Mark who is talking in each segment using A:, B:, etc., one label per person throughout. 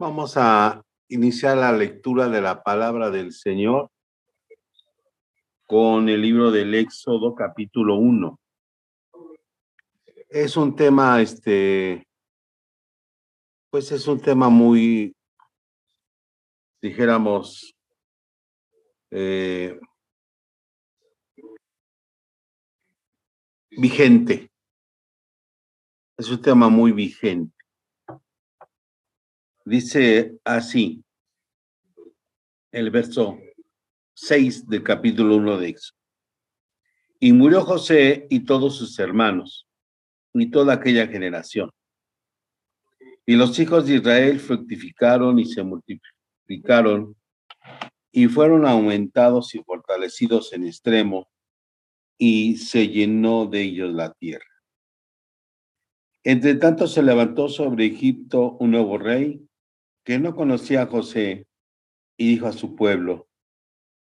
A: Vamos a iniciar la lectura de la palabra del Señor con el libro del Éxodo capítulo 1. Es un tema, este, pues es un tema muy, dijéramos, eh, vigente. Es un tema muy vigente. Dice así el verso 6 del capítulo 1 de Éxodo. Y murió José y todos sus hermanos y toda aquella generación. Y los hijos de Israel fructificaron y se multiplicaron y fueron aumentados y fortalecidos en extremo y se llenó de ellos la tierra. Entre tanto se levantó sobre Egipto un nuevo rey que no conocía a José, y dijo a su pueblo,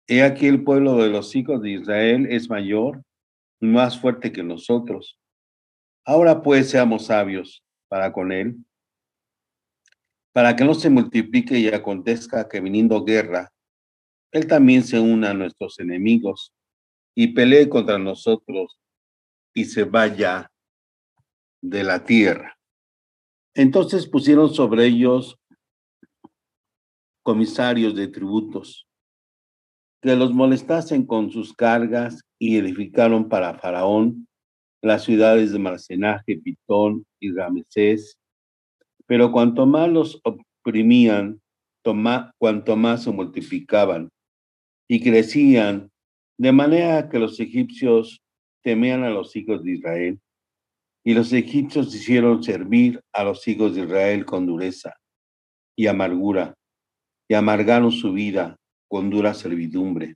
A: He aquí el pueblo de los hijos de Israel es mayor y más fuerte que nosotros. Ahora pues seamos sabios para con él, para que no se multiplique y acontezca que viniendo guerra, él también se una a nuestros enemigos y pelee contra nosotros y se vaya de la tierra. Entonces pusieron sobre ellos comisarios de tributos, que los molestasen con sus cargas y edificaron para Faraón las ciudades de Marcenaje, Pitón y Ramesés. Pero cuanto más los oprimían, cuanto más se multiplicaban y crecían, de manera que los egipcios temían a los hijos de Israel. Y los egipcios hicieron servir a los hijos de Israel con dureza y amargura y amargaron su vida con dura servidumbre,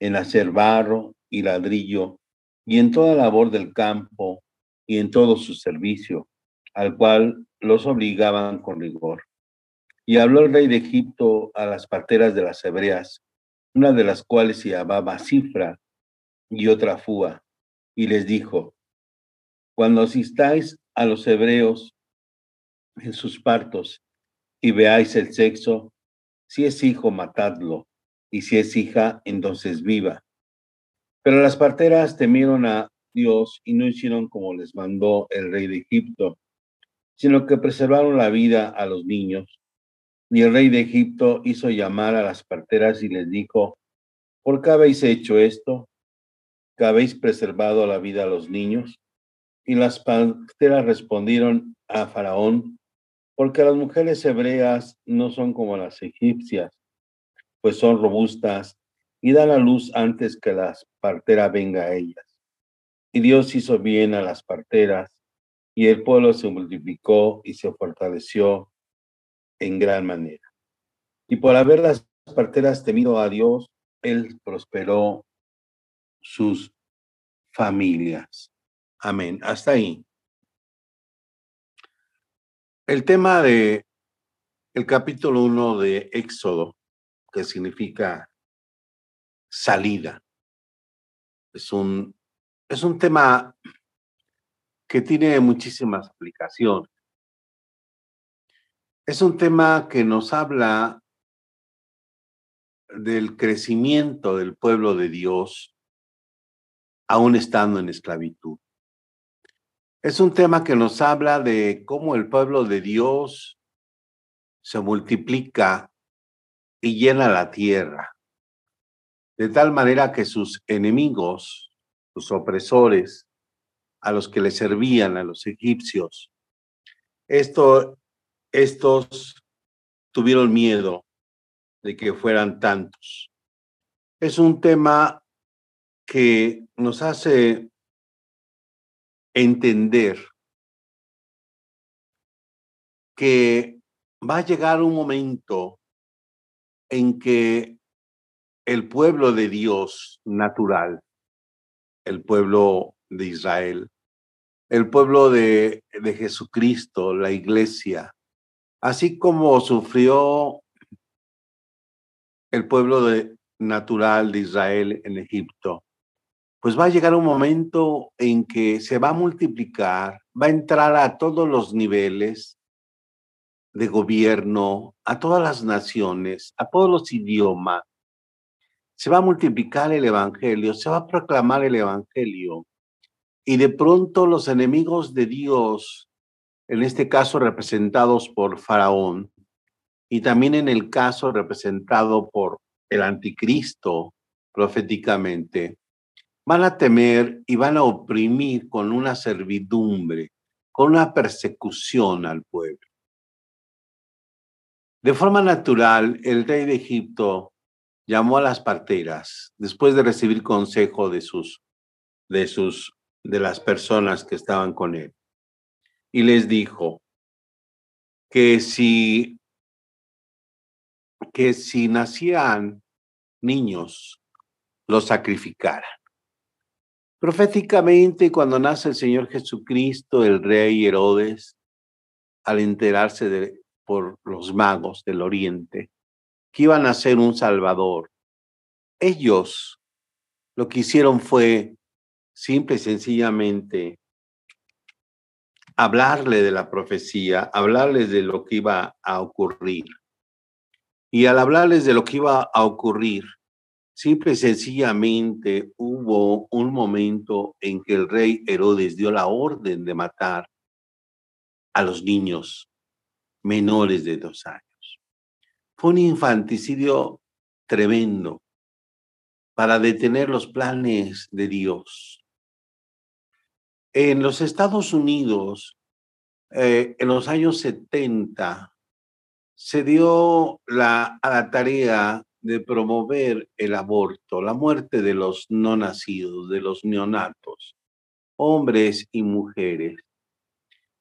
A: en hacer barro y ladrillo, y en toda labor del campo, y en todo su servicio, al cual los obligaban con rigor. Y habló el rey de Egipto a las parteras de las hebreas, una de las cuales se llamaba Cifra y otra Fua, y les dijo, cuando asistáis a los hebreos en sus partos y veáis el sexo, si es hijo, matadlo, y si es hija, entonces viva. Pero las parteras temieron a Dios y no hicieron como les mandó el rey de Egipto, sino que preservaron la vida a los niños. Y el rey de Egipto hizo llamar a las parteras y les dijo, ¿por qué habéis hecho esto? ¿Que habéis preservado la vida a los niños? Y las parteras respondieron a Faraón, porque las mujeres hebreas no son como las egipcias, pues son robustas y dan a luz antes que la partera venga a ellas. Y Dios hizo bien a las parteras, y el pueblo se multiplicó y se fortaleció en gran manera. Y por haber las parteras temido a Dios, Él prosperó sus familias. Amén. Hasta ahí. El tema de el capítulo 1 de Éxodo, que significa salida, es un, es un tema que tiene muchísimas aplicaciones. Es un tema que nos habla del crecimiento del pueblo de Dios aún estando en esclavitud. Es un tema que nos habla de cómo el pueblo de Dios se multiplica y llena la tierra, de tal manera que sus enemigos, sus opresores, a los que le servían, a los egipcios, esto, estos tuvieron miedo de que fueran tantos. Es un tema que nos hace entender que va a llegar un momento en que el pueblo de Dios natural, el pueblo de Israel, el pueblo de, de Jesucristo, la iglesia, así como sufrió el pueblo de, natural de Israel en Egipto, pues va a llegar un momento en que se va a multiplicar, va a entrar a todos los niveles de gobierno, a todas las naciones, a todos los idiomas. Se va a multiplicar el Evangelio, se va a proclamar el Evangelio. Y de pronto los enemigos de Dios, en este caso representados por Faraón, y también en el caso representado por el anticristo proféticamente, van a temer y van a oprimir con una servidumbre, con una persecución al pueblo. De forma natural, el rey de Egipto llamó a las parteras después de recibir consejo de sus de sus de las personas que estaban con él y les dijo que si que si nacían niños los sacrificaran. Proféticamente, cuando nace el Señor Jesucristo, el rey Herodes, al enterarse de, por los magos del oriente que iban a ser un salvador, ellos lo que hicieron fue simple y sencillamente hablarle de la profecía, hablarles de lo que iba a ocurrir. Y al hablarles de lo que iba a ocurrir, Simple y sencillamente hubo un momento en que el rey Herodes dio la orden de matar a los niños menores de dos años. Fue un infanticidio tremendo para detener los planes de Dios. En los Estados Unidos, eh, en los años 70, se dio la, a la tarea de promover el aborto, la muerte de los no nacidos, de los neonatos, hombres y mujeres,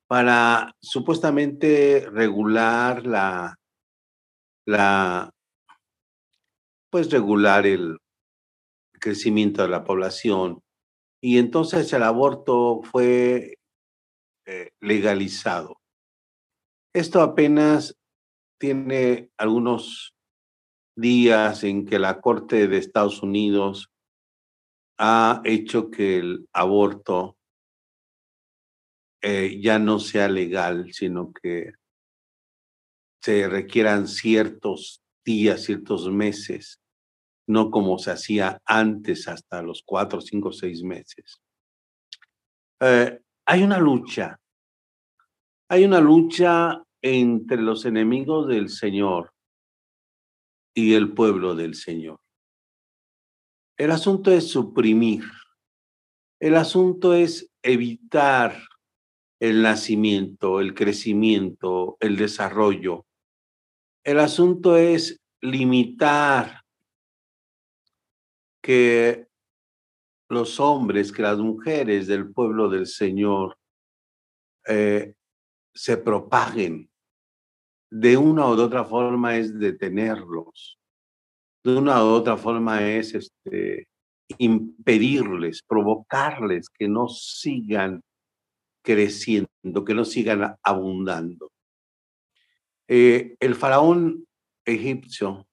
A: para supuestamente regular la, la pues regular el crecimiento de la población. Y entonces el aborto fue eh, legalizado. Esto apenas tiene algunos días en que la Corte de Estados Unidos ha hecho que el aborto eh, ya no sea legal, sino que se requieran ciertos días, ciertos meses, no como se hacía antes hasta los cuatro, cinco, seis meses. Eh, hay una lucha, hay una lucha entre los enemigos del Señor y el pueblo del Señor. El asunto es suprimir. El asunto es evitar el nacimiento, el crecimiento, el desarrollo. El asunto es limitar que los hombres, que las mujeres del pueblo del Señor eh, se propaguen de una u otra forma es detenerlos, de una u otra forma es este, impedirles, provocarles que no sigan creciendo, que no sigan abundando. Eh, el faraón egipcio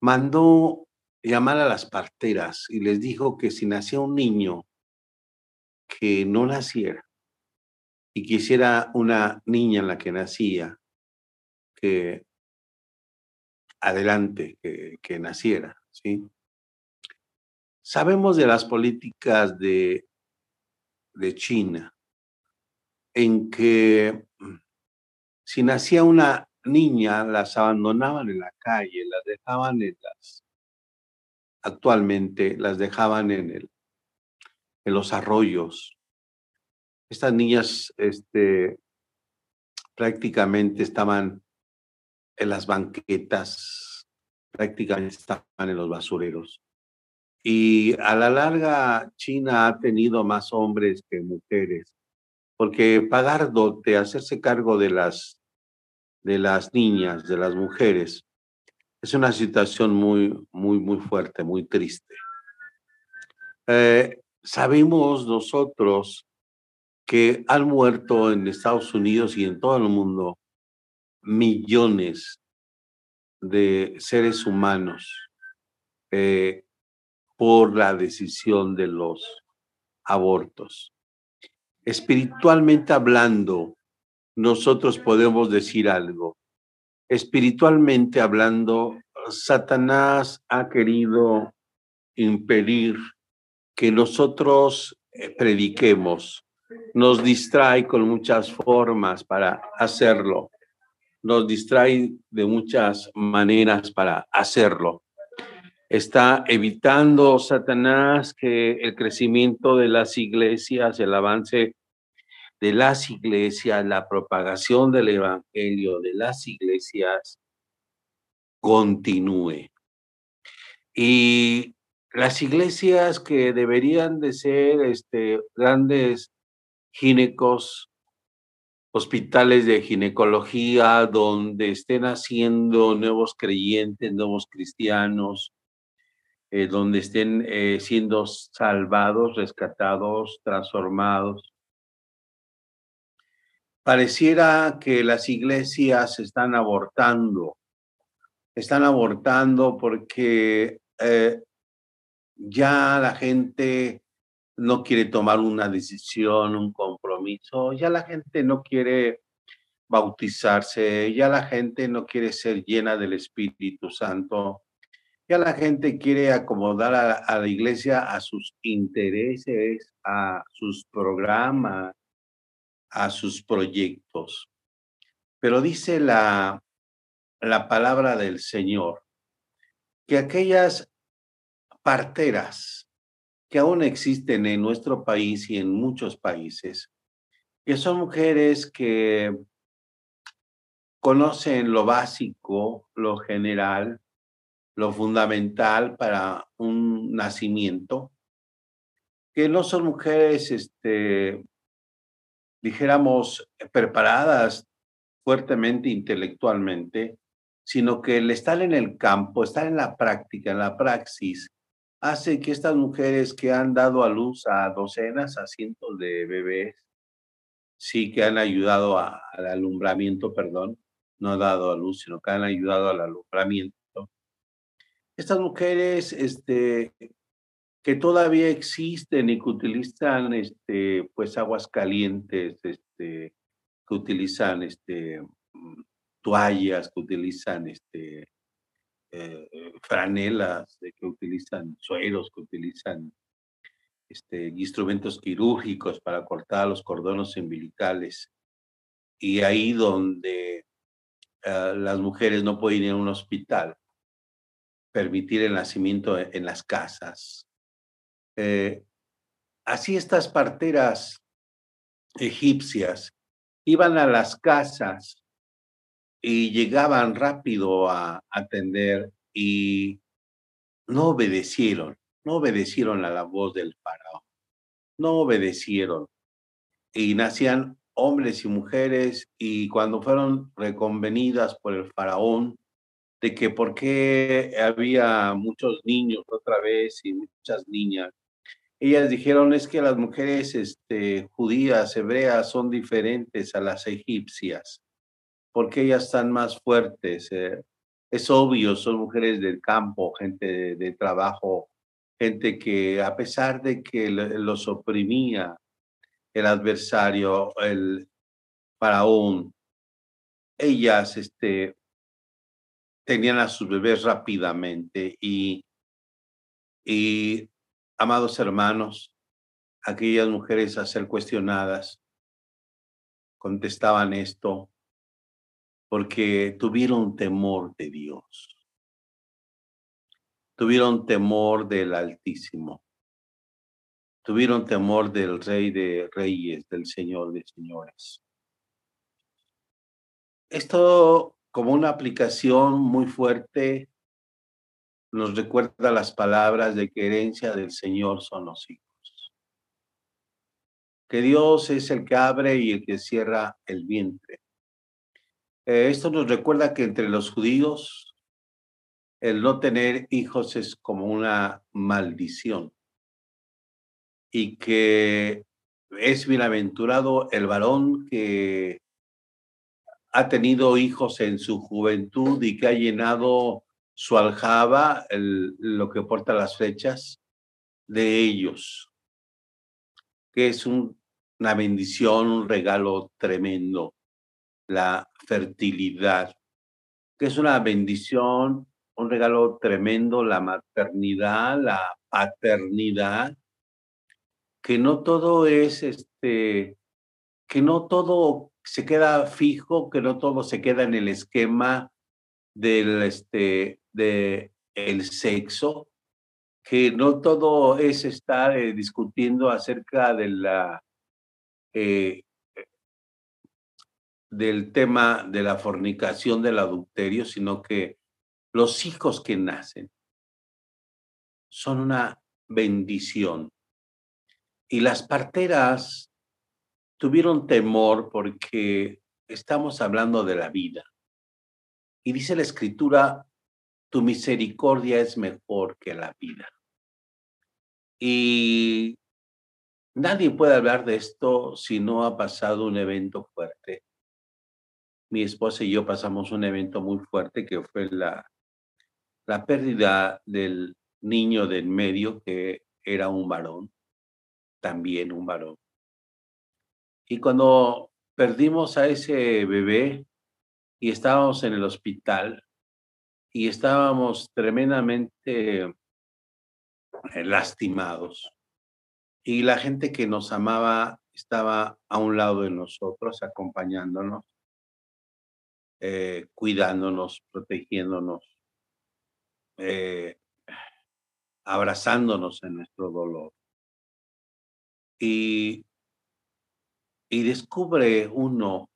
A: mandó llamar a las parteras y les dijo que si nacía un niño que no naciera y quisiera una niña en la que nacía, que adelante, que, naciera, ¿sí? Sabemos de las políticas de, de China, en que mm, si nacía una niña, las abandonaban en la calle, las dejaban en las, actualmente las dejaban en, el, en los arroyos. Estas niñas este, prácticamente estaban en las banquetas, prácticamente estaban en los basureros. Y a la larga, China ha tenido más hombres que mujeres, porque pagar dote, hacerse cargo de las, de las niñas, de las mujeres, es una situación muy, muy, muy fuerte, muy triste. Eh, sabemos nosotros que han muerto en Estados Unidos y en todo el mundo millones de seres humanos eh, por la decisión de los abortos. Espiritualmente hablando, nosotros podemos decir algo. espiritualmente hablando, Satanás ha querido impedir que nosotros eh, prediquemos. Nos distrae con muchas formas para hacerlo. Nos distrae de muchas maneras para hacerlo. Está evitando Satanás que el crecimiento de las iglesias, el avance de las iglesias, la propagación del evangelio de las iglesias continúe. Y las iglesias que deberían de ser este, grandes ginecos, hospitales de ginecología, donde estén haciendo nuevos creyentes, nuevos cristianos, eh, donde estén eh, siendo salvados, rescatados, transformados. Pareciera que las iglesias están abortando, están abortando porque eh, ya la gente no quiere tomar una decisión, un compromiso, ya la gente no quiere bautizarse, ya la gente no quiere ser llena del Espíritu Santo, ya la gente quiere acomodar a, la iglesia a sus intereses, a sus programas, a sus proyectos. Pero dice la, la palabra del Señor que aquellas parteras que aún existen en nuestro país y en muchos países, que son mujeres que conocen lo básico, lo general, lo fundamental para un nacimiento, que no son mujeres, este, dijéramos, preparadas fuertemente intelectualmente, sino que el estar en el campo, estar en la práctica, en la praxis, hace que estas mujeres que han dado a luz a docenas, a cientos de bebés, sí que han ayudado al alumbramiento, perdón, no ha dado a luz, sino que han ayudado al alumbramiento. Estas mujeres, este, que todavía existen y que utilizan, este, pues aguas calientes, este, que utilizan, este, mm, toallas, que utilizan, este, eh, franelas, que utilizan sueros, que utilizan este, instrumentos quirúrgicos para cortar los cordones umbilicales. Y ahí donde eh, las mujeres no pueden ir a un hospital, permitir el nacimiento e, en las casas. Eh, así estas parteras egipcias iban a las casas y llegaban rápido a atender y no obedecieron, no obedecieron a la voz del faraón, no obedecieron. Y nacían hombres y mujeres y cuando fueron reconvenidas por el faraón de que por qué había muchos niños otra vez y muchas niñas, ellas dijeron es que las mujeres este, judías, hebreas son diferentes a las egipcias porque ellas están más fuertes. Eh, es obvio, son mujeres del campo, gente de, trabajo, gente que a pesar de que los oprimía el adversario, el faraón, ellas este, tenían a sus bebés rápidamente y, y, amados hermanos, aquellas mujeres a ser cuestionadas contestaban esto, porque tuvieron temor de Dios. Tuvieron temor del Altísimo. Tuvieron temor del Rey de Reyes, del Señor de Señores. Esto como una aplicación muy fuerte nos recuerda las palabras de que herencia del Señor son los hijos. Que Dios es el que abre y el que cierra el vientre eh, esto nos recuerda que entre los judíos el no tener hijos es como una maldición. Y que es bienaventurado el varón que ha tenido hijos en su juventud y que ha llenado su aljaba, lo que porta las flechas, de ellos, que es una bendición, un regalo tremendo la fertilidad. que es una bendición, un regalo tremendo, la maternidad, la paternidad, que no todo es este, que no todo se queda fijo, que no todo se queda en el esquema del este de el sexo, que no todo es estar eh, discutiendo acerca de la eh, del tema de la fornicación del adulterio, sino que los hijos que nacen son una bendición. Y las parteras tuvieron temor porque estamos hablando de la vida. Y dice la escritura, tu misericordia es mejor que la vida. Y nadie puede hablar de esto si no ha pasado un evento fuerte. Mi esposa y yo pasamos un evento muy fuerte que fue la, la pérdida del niño del medio que era un varón, también un varón. Y cuando perdimos a ese bebé y estábamos en el hospital y estábamos tremendamente eh, lastimados y la gente que nos amaba estaba a un lado de nosotros, acompañándonos, eh, cuidándonos, protegiéndonos, eh, abrazándonos en nuestro dolor. Y, y descubre uno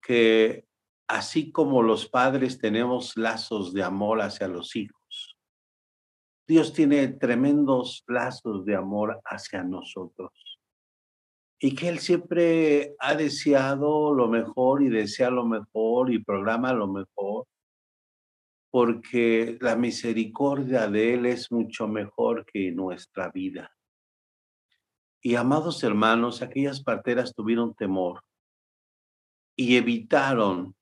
A: que así como los padres tenemos lazos de amor hacia los hijos, Dios tiene tremendos lazos de amor hacia nosotros. Y que Él siempre ha deseado lo mejor y desea lo mejor y programa lo mejor porque la misericordia de Él es mucho mejor que nuestra vida. Y amados hermanos, aquellas parteras tuvieron temor y evitaron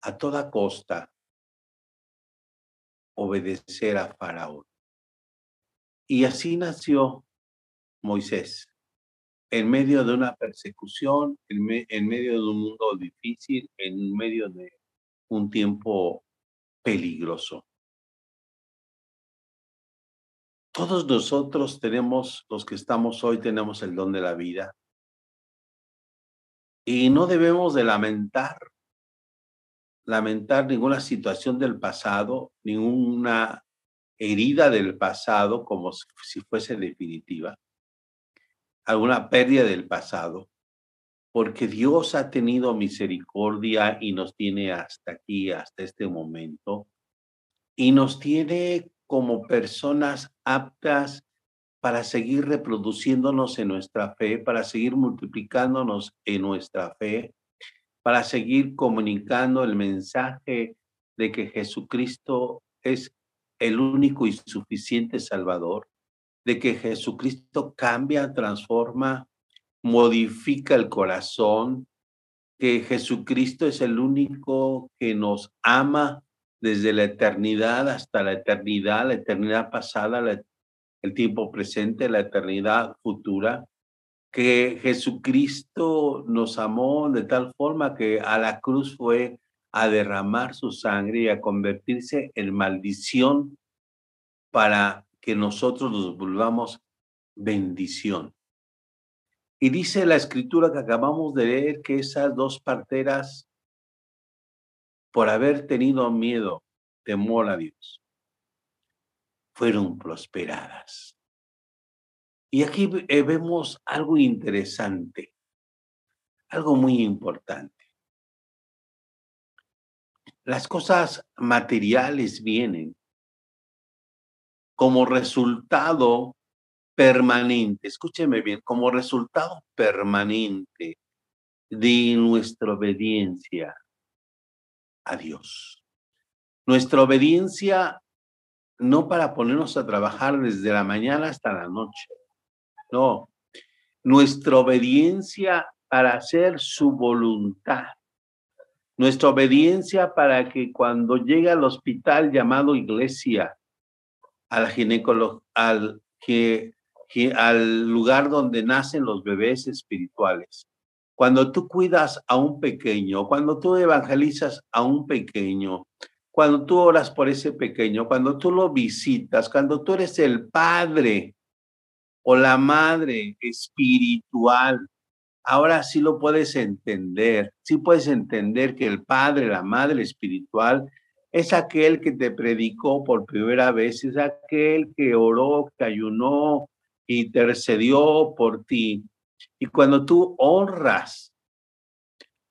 A: a toda costa obedecer a Faraón. Y así nació Moisés, en medio de una persecución, en, medio de un mundo difícil, en medio de un tiempo peligroso. Todos nosotros tenemos, los que estamos hoy, tenemos el don de la vida. Y no debemos de lamentar, lamentar ninguna situación del pasado, ninguna herida del pasado como si fuese definitiva, alguna pérdida del pasado, porque Dios ha tenido misericordia y nos tiene hasta aquí, hasta este momento, y nos tiene como personas aptas para seguir reproduciéndonos en nuestra fe, para seguir multiplicándonos en nuestra fe, para seguir comunicando el mensaje de que Jesucristo es el único y suficiente Salvador, de que Jesucristo cambia, transforma, modifica el corazón, que Jesucristo es el único que nos ama desde la eternidad hasta la eternidad, la eternidad pasada, el tiempo presente, la eternidad futura, que Jesucristo nos amó de tal forma que a la cruz fue a derramar su sangre y a convertirse en maldición para que nosotros nos volvamos bendición. Y dice la escritura que acabamos de leer que esas dos parteras, por haber tenido miedo, temor a Dios, fueron prosperadas. Y aquí eh, vemos algo interesante, algo muy importante. Las cosas materiales vienen como resultado permanente, escúcheme bien, como resultado permanente de nuestra obediencia a Dios. Nuestra obediencia no para ponernos a trabajar desde la mañana hasta la noche, no, nuestra obediencia para hacer su voluntad, nuestra obediencia para que cuando llegue al hospital llamado iglesia, al ginecólogo, al al lugar donde nacen los bebés espirituales. Cuando tú cuidas a un pequeño, cuando tú evangelizas a un pequeño, cuando tú oras por ese pequeño, cuando tú lo visitas, cuando tú eres el padre o la madre espiritual, ahora sí lo puedes entender, sí puedes entender que el padre, la madre espiritual es aquel que te predicó por primera vez, es aquel que oró, que ayunó, intercedió por ti. Y cuando tú honras,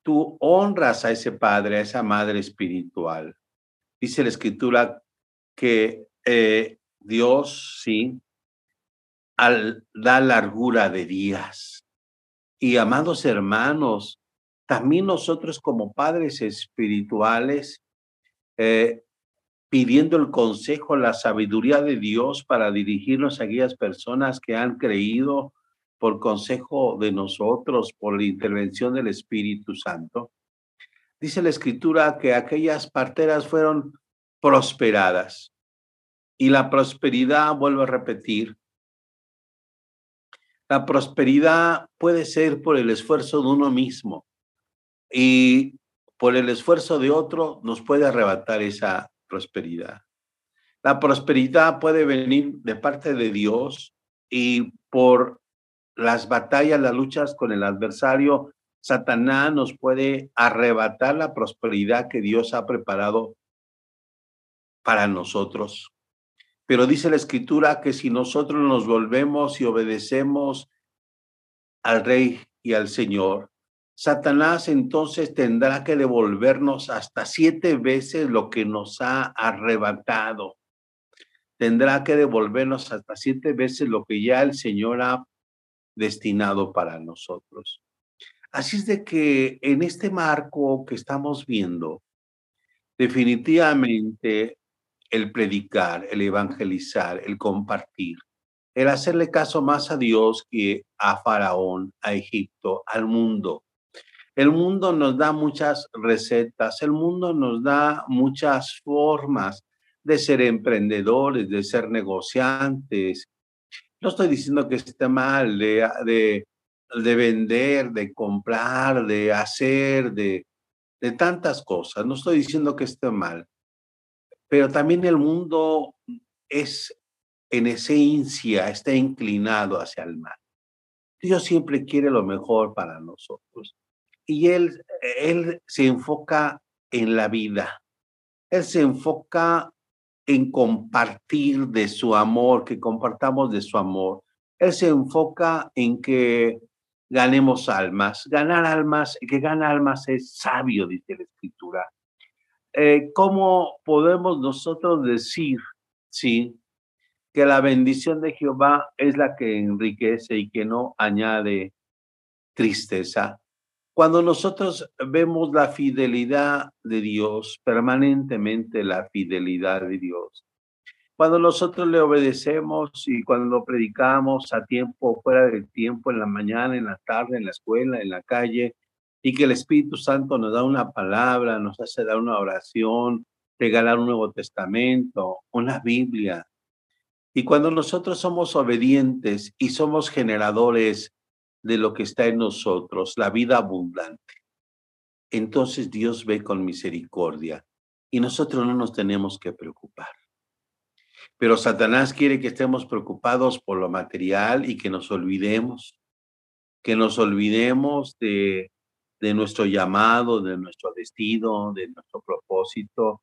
A: tú honras a ese padre, a esa madre espiritual. Dice la escritura que eh, Dios, sí, al, da largura de días. Y amados hermanos, también nosotros como padres espirituales, eh, pidiendo el consejo, la sabiduría de Dios para dirigirnos a aquellas personas que han creído por consejo de nosotros, por la intervención del Espíritu Santo. Dice la escritura que aquellas parteras fueron prosperadas. Y la prosperidad, vuelvo a repetir, la prosperidad puede ser por el esfuerzo de uno mismo y por el esfuerzo de otro nos puede arrebatar esa prosperidad. La prosperidad puede venir de parte de Dios y por las batallas, las luchas con el adversario, Satanás nos puede arrebatar la prosperidad que Dios ha preparado para nosotros. Pero dice la escritura que si nosotros nos volvemos y obedecemos al Rey y al Señor, Satanás entonces tendrá que devolvernos hasta siete veces lo que nos ha arrebatado. Tendrá que devolvernos hasta siete veces lo que ya el Señor ha destinado para nosotros. Así es de que en este marco que estamos viendo, definitivamente el predicar, el evangelizar, el compartir, el hacerle caso más a Dios que a Faraón, a Egipto, al mundo. El mundo nos da muchas recetas, el mundo nos da muchas formas de ser emprendedores, de ser negociantes, no estoy diciendo que esté mal de, de, de vender, de comprar, de hacer, de, de tantas cosas. No estoy diciendo que esté mal. Pero también el mundo es en esencia, está inclinado hacia el mal. Dios siempre quiere lo mejor para nosotros. Y Él, él se enfoca en la vida. Él se enfoca en compartir de su amor, que compartamos de su amor. Él se enfoca en que ganemos almas. Ganar almas, que gana almas es sabio, dice la escritura. Eh, ¿Cómo podemos nosotros decir, sí, que la bendición de Jehová es la que enriquece y que no añade tristeza? Cuando nosotros vemos la fidelidad de Dios, permanentemente la fidelidad de Dios, cuando nosotros le obedecemos y cuando lo predicamos a tiempo, fuera del tiempo, en la mañana, en la tarde, en la escuela, en la calle, y que el Espíritu Santo nos da una palabra, nos hace dar una oración, regalar un Nuevo Testamento, una Biblia. Y cuando nosotros somos obedientes y somos generadores de lo que está en nosotros, la vida abundante. Entonces Dios ve con misericordia y nosotros no nos tenemos que preocupar. Pero Satanás quiere que estemos preocupados por lo material y que nos olvidemos, que nos olvidemos de, de nuestro llamado, de nuestro destino, de nuestro propósito.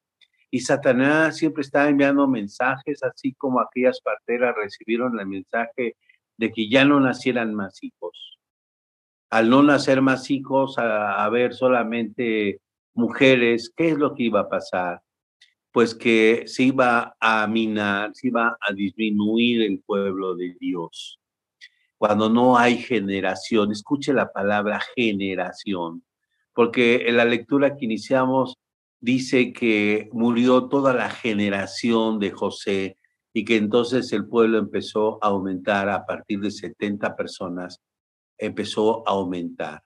A: Y Satanás siempre está enviando mensajes, así como aquellas parteras recibieron el mensaje de que ya no nacieran más hijos. Al no nacer más hijos, a, haber solamente mujeres, ¿qué es lo que iba a pasar? Pues que se iba a minar, se iba a disminuir el pueblo de Dios. Cuando no hay generación, escuche la palabra generación, porque en la lectura que iniciamos dice que murió toda la generación de José y que entonces el pueblo empezó a aumentar a partir de 70 personas, empezó a aumentar.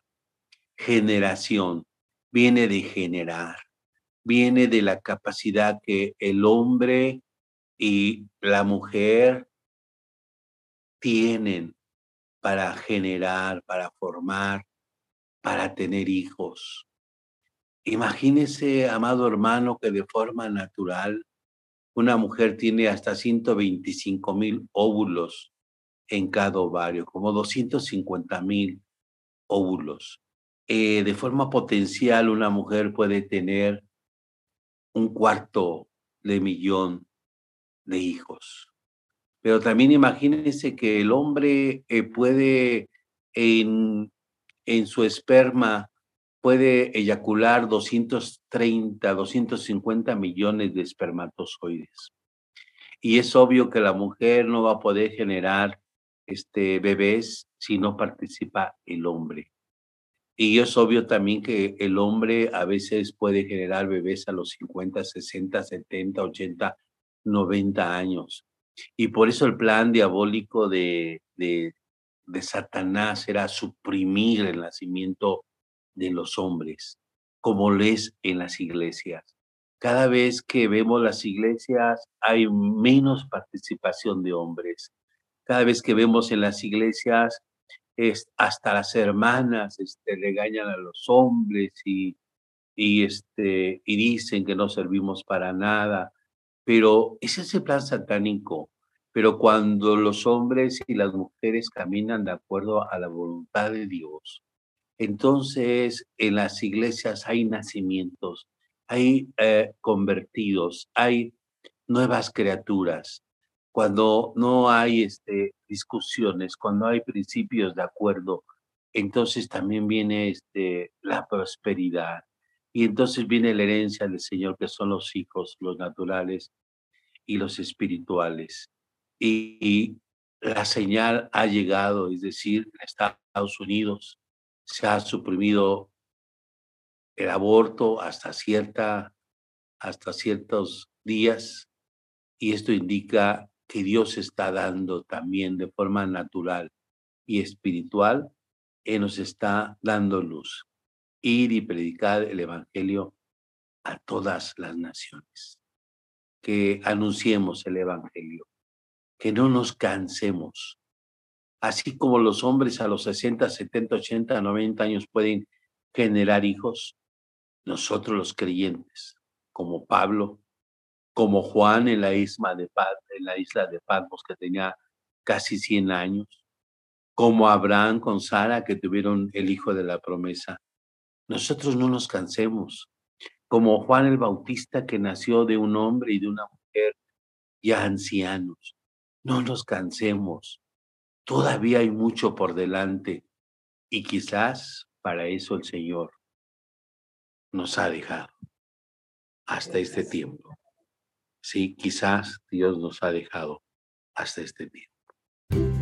A: Generación viene de generar, viene de la capacidad que el hombre y la mujer tienen para generar, para formar. para tener hijos. Imagínese, amado hermano, que de forma natural una mujer tiene hasta 125 mil óvulos en cada ovario, como 250 mil óvulos. Eh, de forma potencial, una mujer puede tener un cuarto de millón de hijos. Pero también imagínense que el hombre eh, puede en, en su esperma puede eyacular 230, 250 millones de espermatozoides. Y es obvio que la mujer no va a poder generar este, bebés si no participa el hombre. Y es obvio también que el hombre a veces puede generar bebés a los 50, 60, 70, 80, 90 años. Y por eso el plan diabólico de, de, de Satanás era suprimir el nacimiento de los hombres, como lo es en las iglesias. Cada vez que vemos las iglesias hay menos participación de hombres. Cada vez que vemos en las iglesias es, hasta las hermanas este, regañan a los hombres y, y, este, y dicen que no servimos para nada. Pero ese es el plan satánico. Pero cuando los hombres y las mujeres caminan de acuerdo a la voluntad de Dios, entonces en las iglesias hay nacimientos, hay eh, convertidos, hay nuevas criaturas. Cuando no hay este, discusiones, cuando hay principios de acuerdo, entonces también viene este, la prosperidad. Y entonces viene la herencia del Señor, que son los hijos, los naturales y los espirituales y, la señal ha llegado, es decir, en Estados Unidos se ha suprimido el aborto hasta cierta hasta ciertos días y esto indica que Dios está dando también de forma natural y espiritual, y nos está dando luz. Ir y predicar el Evangelio a todas las naciones. Que anunciemos el Evangelio que no nos cansemos. Así como los hombres a los 60, 70, 80, 90 años pueden generar hijos, nosotros los creyentes, como Pablo, como Juan en la isla de, en la isla de Patmos, que tenía casi 100 años, como Abraham con Sara, que tuvieron el hijo de la promesa. Nosotros no nos cansemos, como Juan el Bautista, que nació de un hombre y de una mujer ya ancianos. No nos cansemos. Todavía hay mucho por delante y quizás para eso el Señor nos ha dejado hasta este tiempo. Sí, quizás Dios nos ha dejado hasta este tiempo.